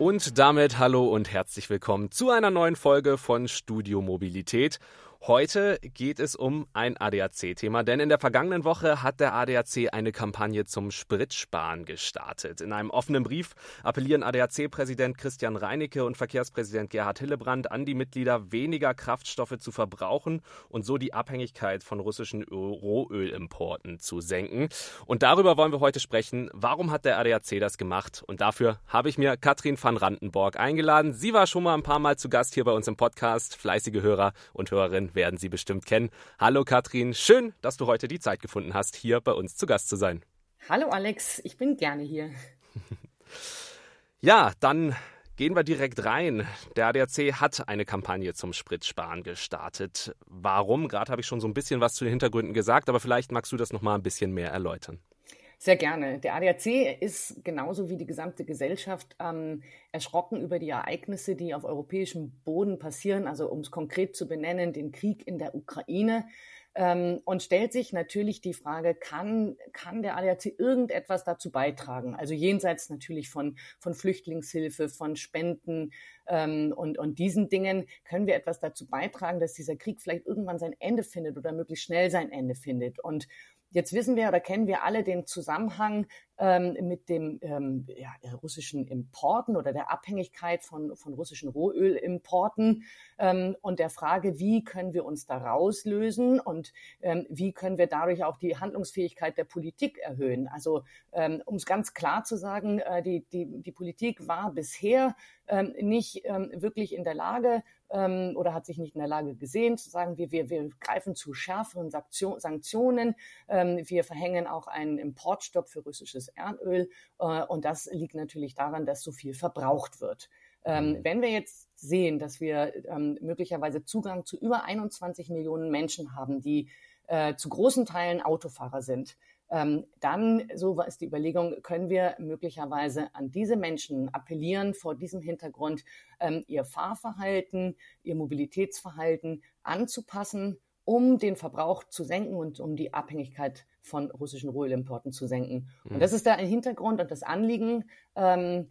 Und damit hallo und herzlich willkommen zu einer neuen Folge von Studio Mobilität. Heute geht es um ein ADAC-Thema, denn in der vergangenen Woche hat der ADAC eine Kampagne zum Spritsparen gestartet. In einem offenen Brief appellieren ADAC-Präsident Christian Reinecke und Verkehrspräsident Gerhard Hillebrand an die Mitglieder, weniger Kraftstoffe zu verbrauchen und so die Abhängigkeit von russischen Rohölimporten zu senken. Und darüber wollen wir heute sprechen. Warum hat der ADAC das gemacht? Und dafür habe ich mir Katrin van Randenborg eingeladen. Sie war schon mal ein paar Mal zu Gast hier bei uns im Podcast. Fleißige Hörer und Hörerinnen werden Sie bestimmt kennen. Hallo Katrin, schön, dass du heute die Zeit gefunden hast, hier bei uns zu Gast zu sein. Hallo Alex, ich bin gerne hier. ja, dann Gehen wir direkt rein. Der ADAC hat eine Kampagne zum Spritsparen gestartet. Warum? Gerade habe ich schon so ein bisschen was zu den Hintergründen gesagt, aber vielleicht magst du das noch mal ein bisschen mehr erläutern. Sehr gerne. Der ADAC ist genauso wie die gesamte Gesellschaft ähm, erschrocken über die Ereignisse, die auf europäischem Boden passieren, also um es konkret zu benennen, den Krieg in der Ukraine. Ähm, und stellt sich natürlich die Frage, kann, kann der ADAC irgendetwas dazu beitragen? Also jenseits natürlich von, von Flüchtlingshilfe, von Spenden ähm, und, und diesen Dingen, können wir etwas dazu beitragen, dass dieser Krieg vielleicht irgendwann sein Ende findet oder möglichst schnell sein Ende findet? Und Jetzt wissen wir oder kennen wir alle den Zusammenhang ähm, mit dem ähm, ja, russischen Importen oder der Abhängigkeit von, von russischen Rohölimporten ähm, und der Frage, wie können wir uns da rauslösen und ähm, wie können wir dadurch auch die Handlungsfähigkeit der Politik erhöhen. Also ähm, um es ganz klar zu sagen, äh, die, die, die Politik war bisher ähm, nicht wirklich in der Lage ähm, oder hat sich nicht in der Lage gesehen zu sagen, wir, wir, wir greifen zu schärferen Sanktionen, ähm, wir verhängen auch einen Importstopp für russisches Erdöl äh, und das liegt natürlich daran, dass so viel verbraucht wird. Ähm, mhm. wenn wir jetzt sehen, dass wir ähm, möglicherweise Zugang zu über 21 Millionen Menschen haben, die äh, zu großen Teilen Autofahrer sind, dann, so ist die Überlegung, können wir möglicherweise an diese Menschen appellieren, vor diesem Hintergrund ähm, ihr Fahrverhalten, ihr Mobilitätsverhalten anzupassen, um den Verbrauch zu senken und um die Abhängigkeit von russischen Rohölimporten zu senken. Mhm. Und das ist da ein Hintergrund und das Anliegen, ähm,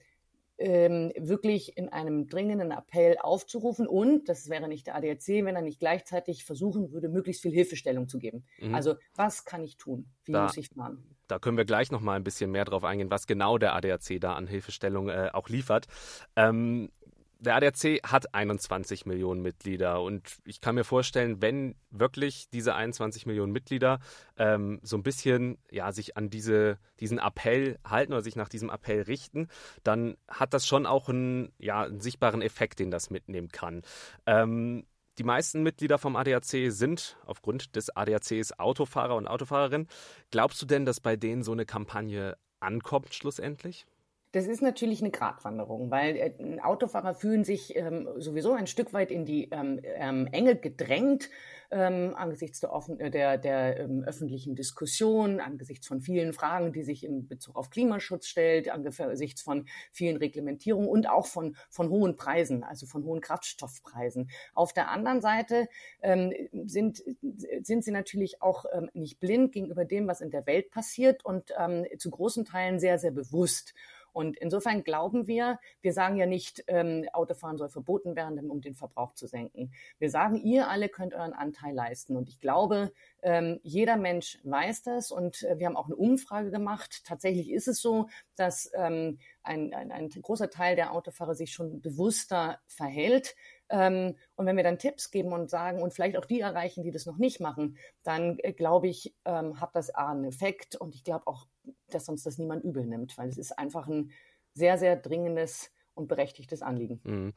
ähm, wirklich in einem dringenden Appell aufzurufen und, das wäre nicht der ADAC, wenn er nicht gleichzeitig versuchen würde, möglichst viel Hilfestellung zu geben. Mhm. Also was kann ich tun? Wie da, muss ich fahren? Da können wir gleich noch mal ein bisschen mehr drauf eingehen, was genau der ADAC da an Hilfestellung äh, auch liefert. Ähm, der ADAC hat 21 Millionen Mitglieder und ich kann mir vorstellen, wenn wirklich diese 21 Millionen Mitglieder ähm, so ein bisschen ja, sich an diese, diesen Appell halten oder sich nach diesem Appell richten, dann hat das schon auch einen, ja, einen sichtbaren Effekt, den das mitnehmen kann. Ähm, die meisten Mitglieder vom ADAC sind aufgrund des ADACs Autofahrer und Autofahrerinnen. Glaubst du denn, dass bei denen so eine Kampagne ankommt schlussendlich? Das ist natürlich eine Gratwanderung, weil äh, Autofahrer fühlen sich ähm, sowieso ein Stück weit in die ähm, ähm, Enge gedrängt ähm, angesichts der, offen, äh, der, der ähm, öffentlichen Diskussion, angesichts von vielen Fragen, die sich in Bezug auf Klimaschutz stellt, angesichts von vielen Reglementierungen und auch von, von hohen Preisen, also von hohen Kraftstoffpreisen. Auf der anderen Seite ähm, sind, sind sie natürlich auch nicht blind gegenüber dem, was in der Welt passiert und zu großen Teilen sehr, sehr bewusst. Und insofern glauben wir, wir sagen ja nicht, ähm, Autofahren soll verboten werden, um den Verbrauch zu senken. Wir sagen, ihr alle könnt euren Anteil leisten. Und ich glaube, ähm, jeder Mensch weiß das. Und äh, wir haben auch eine Umfrage gemacht. Tatsächlich ist es so, dass ähm, ein, ein, ein großer Teil der Autofahrer sich schon bewusster verhält. Ähm, und wenn wir dann Tipps geben und sagen und vielleicht auch die erreichen, die das noch nicht machen, dann äh, glaube ich, ähm, hat das A einen Effekt und ich glaube auch, dass uns das niemand übel nimmt, weil es ist einfach ein sehr, sehr dringendes und berechtigtes Anliegen. Mhm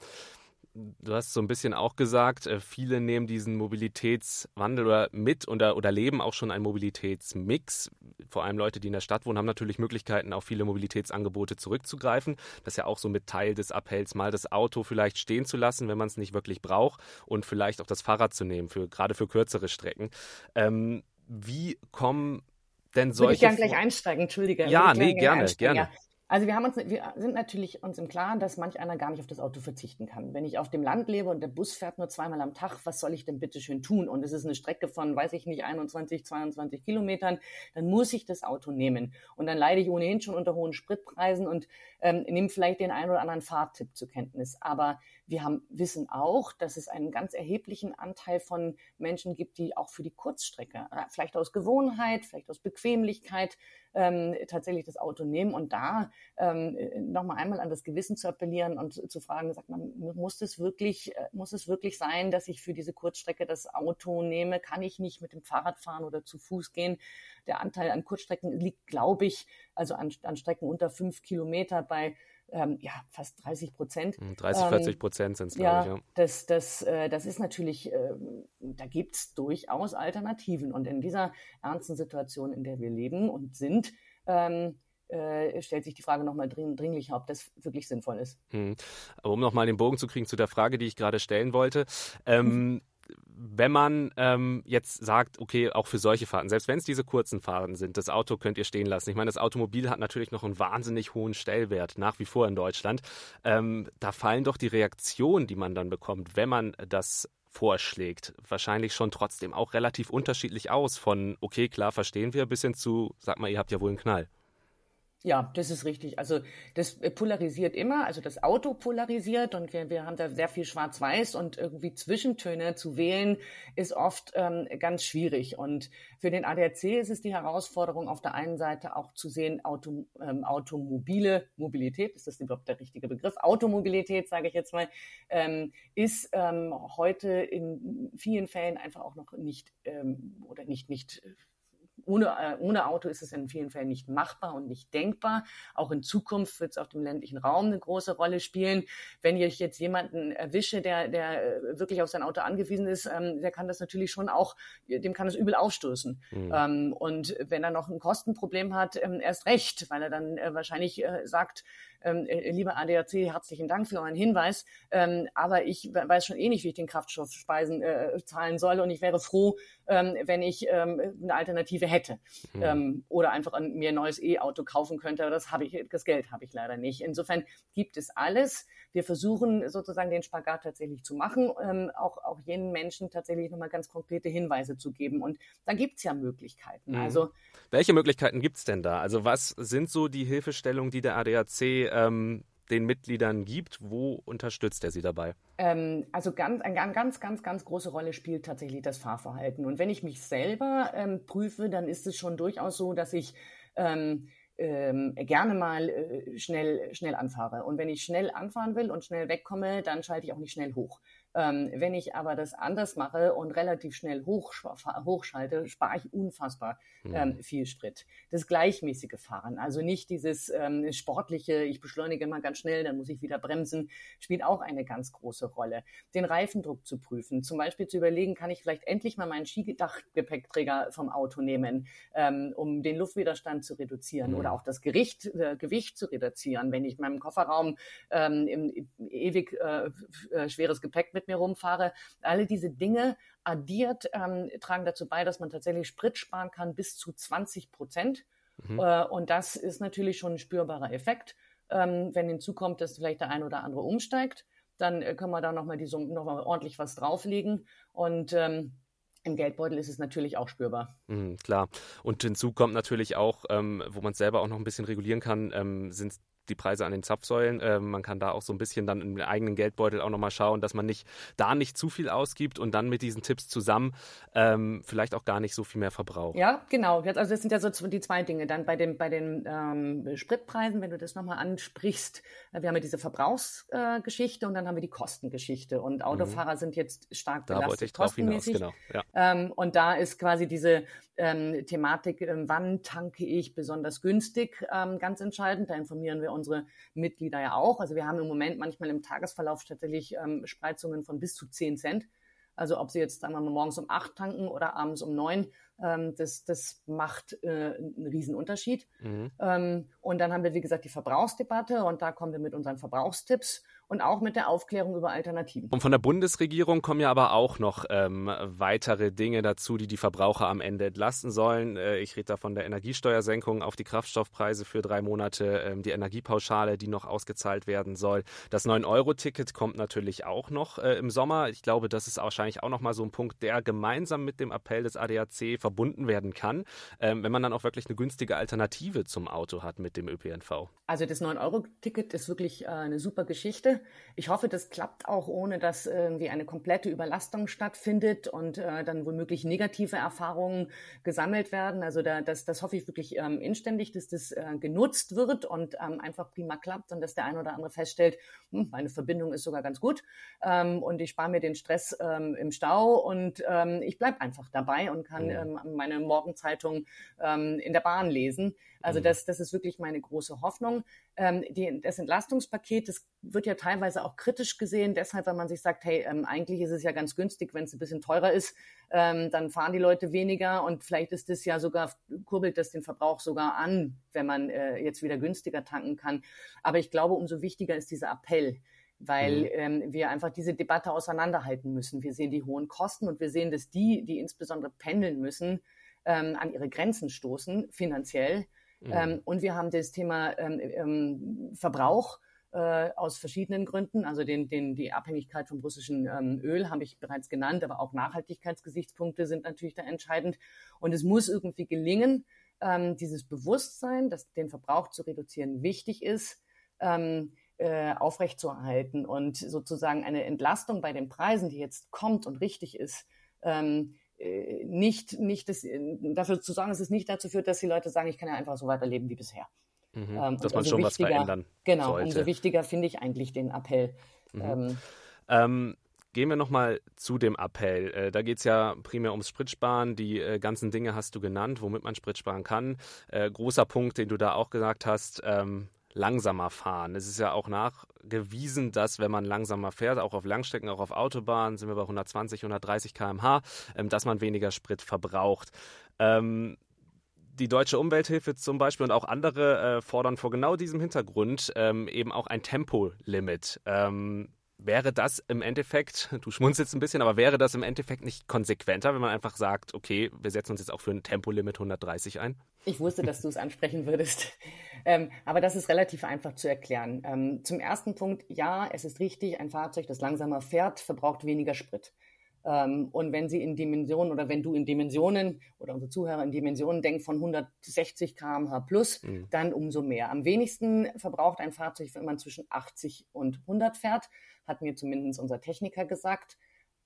du hast so ein bisschen auch gesagt, äh, viele nehmen diesen Mobilitätswandel oder mit oder, oder leben auch schon einen Mobilitätsmix. Vor allem Leute, die in der Stadt wohnen, haben natürlich Möglichkeiten, auf viele Mobilitätsangebote zurückzugreifen. Das ist ja auch so mit Teil des Appells, mal das Auto vielleicht stehen zu lassen, wenn man es nicht wirklich braucht und vielleicht auch das Fahrrad zu nehmen, für, gerade für kürzere Strecken. Ähm, wie kommen denn solche... Würde ich gerne gleich einsteigen, Entschuldige. Ja, nee, gerne, gerne. Also wir haben uns, wir sind natürlich uns im Klaren, dass manch einer gar nicht auf das Auto verzichten kann. Wenn ich auf dem Land lebe und der Bus fährt nur zweimal am Tag, was soll ich denn bitte schön tun? Und es ist eine Strecke von, weiß ich nicht, 21, 22 Kilometern, dann muss ich das Auto nehmen. Und dann leide ich ohnehin schon unter hohen Spritpreisen und ähm, nehme vielleicht den einen oder anderen Fahrtipp zur Kenntnis. Aber wir haben, wissen auch, dass es einen ganz erheblichen Anteil von Menschen gibt, die auch für die Kurzstrecke, äh, vielleicht aus Gewohnheit, vielleicht aus Bequemlichkeit, ähm, tatsächlich das Auto nehmen und da ähm, nochmal einmal an das Gewissen zu appellieren und zu fragen, sagt man, muss es wirklich, äh, muss es wirklich sein, dass ich für diese Kurzstrecke das Auto nehme? Kann ich nicht mit dem Fahrrad fahren oder zu Fuß gehen? Der Anteil an Kurzstrecken liegt, glaube ich, also an, an Strecken unter fünf Kilometer bei ähm, ja, fast 30 Prozent. 30, 40 Prozent sind es, glaube ja, ich. Ja, das, das, äh, das ist natürlich, äh, da gibt es durchaus Alternativen. Und in dieser ernsten Situation, in der wir leben und sind, ähm, äh, stellt sich die Frage nochmal dring, dringlicher, ob das wirklich sinnvoll ist. Hm. Aber um nochmal den Bogen zu kriegen zu der Frage, die ich gerade stellen wollte. Ähm, mhm wenn man ähm, jetzt sagt, okay, auch für solche Fahrten, selbst wenn es diese kurzen Fahrten sind, das Auto könnt ihr stehen lassen. Ich meine, das Automobil hat natürlich noch einen wahnsinnig hohen Stellwert nach wie vor in Deutschland. Ähm, da fallen doch die Reaktionen, die man dann bekommt, wenn man das vorschlägt, wahrscheinlich schon trotzdem auch relativ unterschiedlich aus. Von, okay, klar, verstehen wir, bis hin zu, sag mal, ihr habt ja wohl einen Knall. Ja, das ist richtig. Also das polarisiert immer, also das Auto polarisiert und wir, wir haben da sehr viel Schwarz-Weiß und irgendwie Zwischentöne zu wählen ist oft ähm, ganz schwierig. Und für den ADAC ist es die Herausforderung, auf der einen Seite auch zu sehen, Auto, ähm, automobile Mobilität, ist das überhaupt der richtige Begriff? Automobilität, sage ich jetzt mal, ähm, ist ähm, heute in vielen Fällen einfach auch noch nicht ähm, oder nicht, nicht ohne, äh, ohne Auto ist es in vielen Fällen nicht machbar und nicht denkbar. Auch in Zukunft wird es auf dem ländlichen Raum eine große Rolle spielen. Wenn ich jetzt jemanden erwische, der, der äh, wirklich auf sein Auto angewiesen ist, ähm, der kann das natürlich schon auch, dem kann es übel aufstoßen. Mhm. Ähm, und wenn er noch ein Kostenproblem hat, ähm, erst recht, weil er dann äh, wahrscheinlich äh, sagt, ähm, äh, lieber ADAC, herzlichen Dank für euren Hinweis, ähm, aber ich weiß schon eh nicht, wie ich den Kraftstoffspeisen äh, zahlen soll und ich wäre froh, ähm, wenn ich ähm, eine Alternative hätte mhm. ähm, oder einfach an, mir ein neues E-Auto kaufen könnte, aber das habe ich, das Geld habe ich leider nicht. Insofern gibt es alles. Wir versuchen sozusagen den Spagat tatsächlich zu machen, ähm, auch, auch jenen Menschen tatsächlich nochmal ganz konkrete Hinweise zu geben. Und da gibt es ja Möglichkeiten. Mhm. Also welche Möglichkeiten gibt es denn da? Also was sind so die Hilfestellungen, die der ADAC ähm, den Mitgliedern gibt? Wo unterstützt er sie dabei? Ähm, also ganz, eine ganz, ganz, ganz große Rolle spielt tatsächlich das Fahrverhalten. Und wenn ich mich selber ähm, prüfe, dann ist es schon durchaus so, dass ich ähm, ähm, gerne mal äh, schnell, schnell anfahre. Und wenn ich schnell anfahren will und schnell wegkomme, dann schalte ich auch nicht schnell hoch. Ähm, wenn ich aber das anders mache und relativ schnell hoch, hochschalte, spare ich unfassbar mhm. ähm, viel Sprit. Das gleichmäßige Fahren, also nicht dieses ähm, sportliche, ich beschleunige mal ganz schnell, dann muss ich wieder bremsen, spielt auch eine ganz große Rolle. Den Reifendruck zu prüfen, zum Beispiel zu überlegen, kann ich vielleicht endlich mal meinen Skidachgepäckträger vom Auto nehmen, um den Luftwiderstand zu reduzieren mhm. oder auch das Gericht, äh, Gewicht zu reduzieren, wenn ich meinem Kofferraum ähm, im, ewig äh, äh, schweres Gepäck mit mit mir rumfahre. Alle diese Dinge addiert ähm, tragen dazu bei, dass man tatsächlich Sprit sparen kann bis zu 20 Prozent. Mhm. Äh, und das ist natürlich schon ein spürbarer Effekt. Ähm, wenn hinzukommt, dass vielleicht der ein oder andere umsteigt, dann äh, können wir da nochmal noch mal ordentlich was drauflegen. Und ähm, im Geldbeutel ist es natürlich auch spürbar. Mhm, klar. Und hinzu kommt natürlich auch, ähm, wo man es selber auch noch ein bisschen regulieren kann, ähm, sind die Preise an den Zapfsäulen. Äh, man kann da auch so ein bisschen dann im eigenen Geldbeutel auch nochmal schauen, dass man nicht da nicht zu viel ausgibt und dann mit diesen Tipps zusammen ähm, vielleicht auch gar nicht so viel mehr verbraucht. Ja, genau. Also das sind ja so die zwei Dinge. Dann bei, dem, bei den ähm, Spritpreisen, wenn du das nochmal ansprichst, äh, wir haben ja diese Verbrauchsgeschichte äh, und dann haben wir die Kostengeschichte. Und mhm. Autofahrer mhm. sind jetzt stark da belastet. Da wollte ich drauf hinaus, genau. Ja. Ähm, und da ist quasi diese ähm, Thematik, ähm, wann tanke ich besonders günstig, ähm, ganz entscheidend. Da informieren wir unsere Mitglieder ja auch. Also wir haben im Moment manchmal im Tagesverlauf tatsächlich ähm, Spreizungen von bis zu 10 Cent. Also ob Sie jetzt sagen wir mal morgens um acht tanken oder abends um neun, ähm, das, das macht äh, einen Riesenunterschied. Mhm. Ähm, und dann haben wir, wie gesagt, die Verbrauchsdebatte und da kommen wir mit unseren Verbrauchstipps und auch mit der Aufklärung über Alternativen. Und von der Bundesregierung kommen ja aber auch noch ähm, weitere Dinge dazu, die die Verbraucher am Ende entlasten sollen. Äh, ich rede da von der Energiesteuersenkung auf die Kraftstoffpreise für drei Monate, ähm, die Energiepauschale, die noch ausgezahlt werden soll. Das 9-Euro-Ticket kommt natürlich auch noch äh, im Sommer. Ich glaube, das ist wahrscheinlich auch noch mal so ein Punkt, der gemeinsam mit dem Appell des ADAC verbunden werden kann, ähm, wenn man dann auch wirklich eine günstige Alternative zum Auto hat mit dem ÖPNV. Also das 9-Euro-Ticket ist wirklich äh, eine super Geschichte. Ich hoffe, das klappt auch, ohne dass irgendwie eine komplette Überlastung stattfindet und äh, dann womöglich negative Erfahrungen gesammelt werden. Also da, das, das hoffe ich wirklich ähm, inständig, dass das äh, genutzt wird und ähm, einfach prima klappt und dass der ein oder andere feststellt, hm, meine Verbindung ist sogar ganz gut ähm, und ich spare mir den Stress ähm, im Stau und ähm, ich bleibe einfach dabei und kann ähm, meine Morgenzeitung ähm, in der Bahn lesen. Also mhm. das, das ist wirklich meine große Hoffnung. Ähm, die, das Entlastungspaket, das wird ja teilweise auch kritisch gesehen, deshalb, wenn man sich sagt, hey, ähm, eigentlich ist es ja ganz günstig, wenn es ein bisschen teurer ist, ähm, dann fahren die Leute weniger und vielleicht ist es ja sogar, kurbelt das den Verbrauch sogar an, wenn man äh, jetzt wieder günstiger tanken kann. Aber ich glaube, umso wichtiger ist dieser Appell weil mhm. ähm, wir einfach diese Debatte auseinanderhalten müssen. Wir sehen die hohen Kosten und wir sehen, dass die, die insbesondere pendeln müssen, ähm, an ihre Grenzen stoßen, finanziell. Mhm. Ähm, und wir haben das Thema ähm, ähm, Verbrauch äh, aus verschiedenen Gründen. Also den, den, die Abhängigkeit vom russischen ähm, Öl habe ich bereits genannt, aber auch Nachhaltigkeitsgesichtspunkte sind natürlich da entscheidend. Und es muss irgendwie gelingen, ähm, dieses Bewusstsein, dass den Verbrauch zu reduzieren wichtig ist, ähm, äh, aufrechtzuerhalten und sozusagen eine Entlastung bei den Preisen, die jetzt kommt und richtig ist, ähm, äh, nicht, nicht das, äh, dafür zu sorgen, dass es nicht dazu führt, dass die Leute sagen, ich kann ja einfach so weiterleben wie bisher. Mhm, ähm, dass man schon was verändern Genau, sollte. umso wichtiger finde ich eigentlich den Appell. Mhm. Ähm, ähm, Gehen wir nochmal zu dem Appell. Äh, da geht es ja primär ums Spritsparen. Die äh, ganzen Dinge hast du genannt, womit man Sprit sparen kann. Äh, großer Punkt, den du da auch gesagt hast, ähm, langsamer fahren. Es ist ja auch nachgewiesen, dass wenn man langsamer fährt, auch auf Langstrecken, auch auf Autobahnen, sind wir bei 120, 130 km/h, ähm, dass man weniger Sprit verbraucht. Ähm, die Deutsche Umwelthilfe zum Beispiel und auch andere äh, fordern vor genau diesem Hintergrund ähm, eben auch ein Tempolimit. Ähm, wäre das im Endeffekt, du schmunzelst ein bisschen, aber wäre das im Endeffekt nicht konsequenter, wenn man einfach sagt, okay, wir setzen uns jetzt auch für ein Tempolimit 130 ein? Ich wusste, dass du es ansprechen würdest. Ähm, aber das ist relativ einfach zu erklären. Ähm, zum ersten Punkt, ja, es ist richtig, ein Fahrzeug, das langsamer fährt, verbraucht weniger Sprit. Ähm, und wenn sie in Dimensionen oder wenn du in Dimensionen oder unsere Zuhörer in Dimensionen denken von 160 km/h plus, mhm. dann umso mehr. Am wenigsten verbraucht ein Fahrzeug, wenn man zwischen 80 und 100 fährt hat mir zumindest unser Techniker gesagt.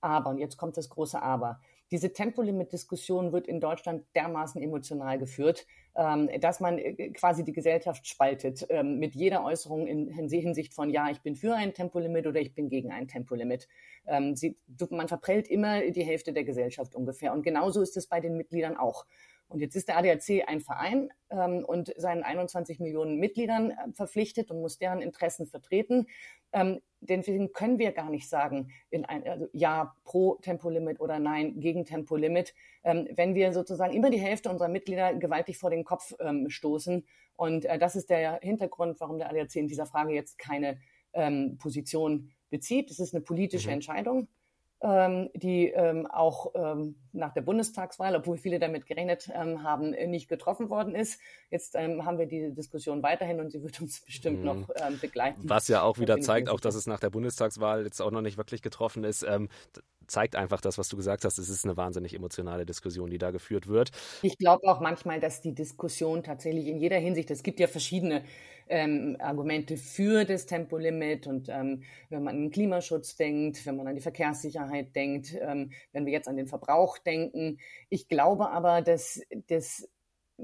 Aber, und jetzt kommt das große Aber, diese Tempolimit-Diskussion wird in Deutschland dermaßen emotional geführt, ähm, dass man äh, quasi die Gesellschaft spaltet ähm, mit jeder Äußerung in Hinsicht von, ja, ich bin für ein Tempolimit oder ich bin gegen ein Tempolimit. Ähm, sie, man verprellt immer die Hälfte der Gesellschaft ungefähr. Und genauso ist es bei den Mitgliedern auch. Und jetzt ist der ADAC ein Verein ähm, und seinen 21 Millionen Mitgliedern äh, verpflichtet und muss deren Interessen vertreten. Ähm, deswegen können wir gar nicht sagen, in ein, also ja pro Tempolimit oder nein gegen Tempolimit, ähm, wenn wir sozusagen immer die Hälfte unserer Mitglieder gewaltig vor den Kopf ähm, stoßen. Und äh, das ist der Hintergrund, warum der ADAC in dieser Frage jetzt keine ähm, Position bezieht. Es ist eine politische mhm. Entscheidung ähm, die ähm, auch ähm, nach der Bundestagswahl, obwohl viele damit gerechnet ähm, haben, nicht getroffen worden ist. Jetzt ähm, haben wir diese Diskussion weiterhin und sie wird uns bestimmt mhm. noch ähm, begleiten. Was ja auch wieder zeigt, auch dass es nach der Bundestagswahl jetzt auch noch nicht wirklich getroffen ist zeigt einfach das, was du gesagt hast. Es ist eine wahnsinnig emotionale Diskussion, die da geführt wird. Ich glaube auch manchmal, dass die Diskussion tatsächlich in jeder Hinsicht, es gibt ja verschiedene ähm, Argumente für das Tempolimit und ähm, wenn man an den Klimaschutz denkt, wenn man an die Verkehrssicherheit denkt, ähm, wenn wir jetzt an den Verbrauch denken. Ich glaube aber, dass das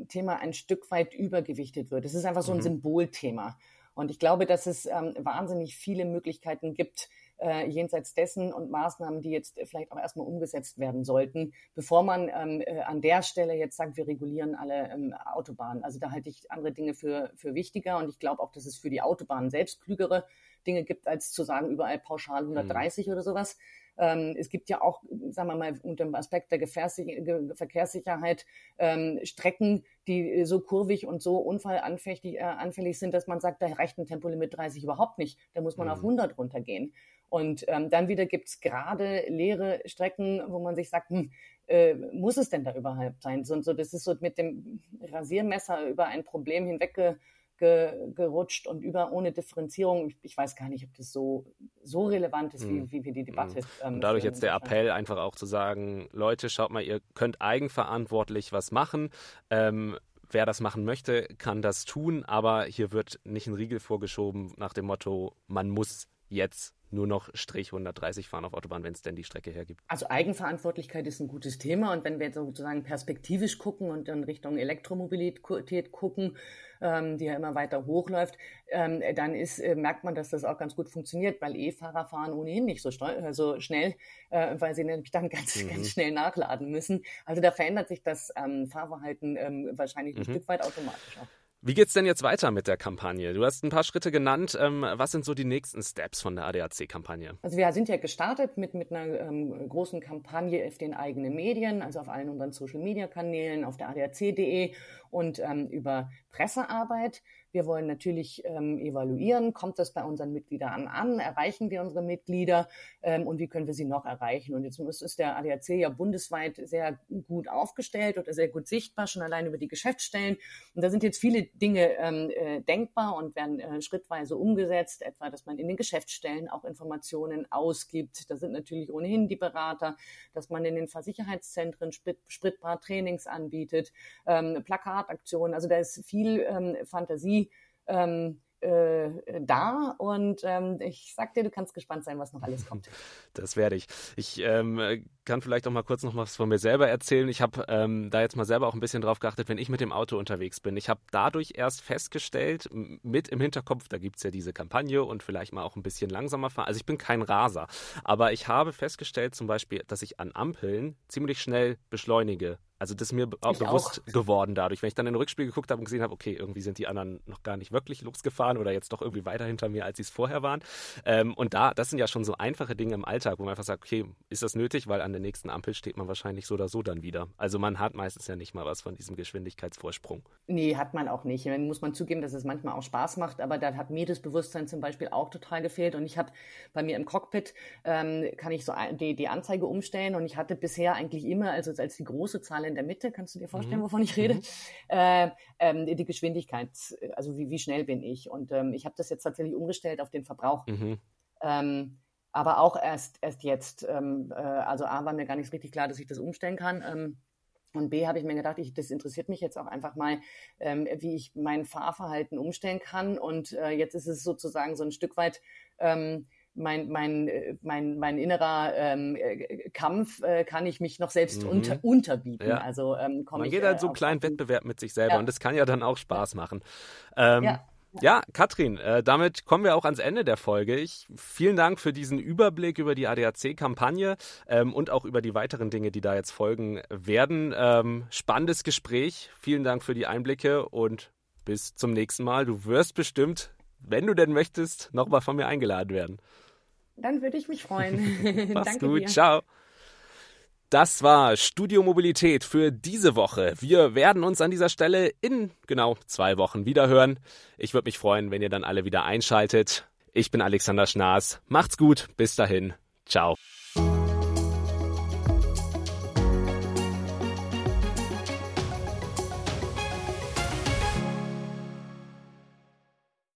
Thema ein Stück weit übergewichtet wird. Es ist einfach so ein mhm. Symbolthema. Und ich glaube, dass es ähm, wahnsinnig viele Möglichkeiten gibt, äh, jenseits dessen und Maßnahmen, die jetzt vielleicht auch erstmal umgesetzt werden sollten, bevor man ähm, äh, an der Stelle jetzt sagt, wir regulieren alle ähm, Autobahnen. Also da halte ich andere Dinge für, für wichtiger und ich glaube auch, dass es für die Autobahnen selbst klügere Dinge gibt, als zu sagen, überall pauschal 130 mhm. oder sowas. Ähm, es gibt ja auch, sagen wir mal, unter dem Aspekt der Verkehrssicherheit ähm, Strecken, die so kurvig und so unfallanfällig äh, sind, dass man sagt, da reicht ein Tempolimit 30 überhaupt nicht. Da muss man mhm. auf 100 runtergehen. Und ähm, dann wieder gibt es gerade leere Strecken, wo man sich sagt, hm, äh, muss es denn da überhaupt sein? So, so, das ist so mit dem Rasiermesser über ein Problem hinwegge gerutscht und über ohne Differenzierung. Ich, ich, weiß gar nicht, ob das so, so relevant ist, wie, hm. wie wir die Debatte. Mhm. Ähm, und dadurch jetzt der Appell, einfach auch zu sagen, Leute, schaut mal, ihr könnt eigenverantwortlich was machen. Ähm, wer das machen möchte, kann das tun, aber hier wird nicht ein Riegel vorgeschoben nach dem Motto, man muss jetzt nur noch Strich 130 fahren auf Autobahn, wenn es denn die Strecke hergibt. Also Eigenverantwortlichkeit ist ein gutes Thema und wenn wir jetzt sozusagen perspektivisch gucken und in Richtung Elektromobilität gucken, ähm, die ja immer weiter hochläuft, ähm, dann ist, äh, merkt man, dass das auch ganz gut funktioniert, weil E-Fahrer fahren ohnehin nicht so, äh, so schnell, äh, weil sie nämlich dann ganz, mhm. ganz schnell nachladen müssen. Also da verändert sich das ähm, Fahrverhalten ähm, wahrscheinlich ein mhm. Stück weit automatisch auch. Wie geht's denn jetzt weiter mit der Kampagne? Du hast ein paar Schritte genannt. Ähm, was sind so die nächsten Steps von der ADAC-Kampagne? Also wir sind ja gestartet mit, mit einer ähm, großen Kampagne auf den eigenen Medien, also auf allen unseren Social-Media-Kanälen, auf der ADAC.de und ähm, über Pressearbeit. Wir wollen natürlich ähm, evaluieren, kommt das bei unseren Mitgliedern an, erreichen wir unsere Mitglieder ähm, und wie können wir sie noch erreichen. Und jetzt ist der ADAC ja bundesweit sehr gut aufgestellt oder sehr gut sichtbar, schon allein über die Geschäftsstellen. Und da sind jetzt viele Dinge ähm, äh, denkbar und werden äh, schrittweise umgesetzt, etwa, dass man in den Geschäftsstellen auch Informationen ausgibt. Da sind natürlich ohnehin die Berater, dass man in den Versicherheitszentren Sprit Spritbar-Trainings anbietet, ähm, Plakataktionen. Also da ist viel ähm, Fantasie ähm, äh, da und ähm, ich sag dir, du kannst gespannt sein, was noch alles kommt. Das werde ich. Ich ähm, kann vielleicht auch mal kurz noch was von mir selber erzählen. Ich habe ähm, da jetzt mal selber auch ein bisschen drauf geachtet, wenn ich mit dem Auto unterwegs bin. Ich habe dadurch erst festgestellt, mit im Hinterkopf, da gibt es ja diese Kampagne und vielleicht mal auch ein bisschen langsamer fahren. Also ich bin kein Raser, aber ich habe festgestellt zum Beispiel, dass ich an Ampeln ziemlich schnell beschleunige also das ist mir auch ich bewusst auch. geworden dadurch, wenn ich dann in den Rückspiel geguckt habe und gesehen habe, okay, irgendwie sind die anderen noch gar nicht wirklich losgefahren oder jetzt doch irgendwie weiter hinter mir, als sie es vorher waren. Ähm, und da, das sind ja schon so einfache Dinge im Alltag, wo man einfach sagt, okay, ist das nötig, weil an der nächsten Ampel steht man wahrscheinlich so oder so dann wieder. Also man hat meistens ja nicht mal was von diesem Geschwindigkeitsvorsprung. Nee, hat man auch nicht. Dann muss man zugeben, dass es manchmal auch Spaß macht, aber da hat mir das Bewusstsein zum Beispiel auch total gefehlt. Und ich habe bei mir im Cockpit, ähm, kann ich so die, die Anzeige umstellen und ich hatte bisher eigentlich immer, also als die große Zahl in der Mitte, kannst du dir vorstellen, mhm. wovon ich rede, mhm. äh, ähm, die Geschwindigkeit, also wie, wie schnell bin ich. Und ähm, ich habe das jetzt tatsächlich umgestellt auf den Verbrauch. Mhm. Ähm, aber auch erst, erst jetzt. Ähm, äh, also A war mir gar nicht richtig klar, dass ich das umstellen kann. Ähm, und B habe ich mir gedacht, ich, das interessiert mich jetzt auch einfach mal, ähm, wie ich mein Fahrverhalten umstellen kann. Und äh, jetzt ist es sozusagen so ein Stück weit ähm, mein, mein, mein, mein innerer ähm, äh, Kampf, äh, kann ich mich noch selbst mhm. unter, unterbieten. Ja. Also ähm, Man geht halt so einen kleinen Wettbewerb mit sich selber ja. und das kann ja dann auch Spaß machen. Ähm, ja. Ja, Katrin, äh, damit kommen wir auch ans Ende der Folge. Ich, vielen Dank für diesen Überblick über die ADAC-Kampagne ähm, und auch über die weiteren Dinge, die da jetzt folgen werden. Ähm, spannendes Gespräch. Vielen Dank für die Einblicke und bis zum nächsten Mal. Du wirst bestimmt, wenn du denn möchtest, nochmal von mir eingeladen werden. Dann würde ich mich freuen. Mach's Danke gut, dir. ciao. Das war Studio Mobilität für diese Woche. Wir werden uns an dieser Stelle in genau zwei Wochen wiederhören. Ich würde mich freuen, wenn ihr dann alle wieder einschaltet. Ich bin Alexander Schnaas. Macht's gut. Bis dahin. Ciao.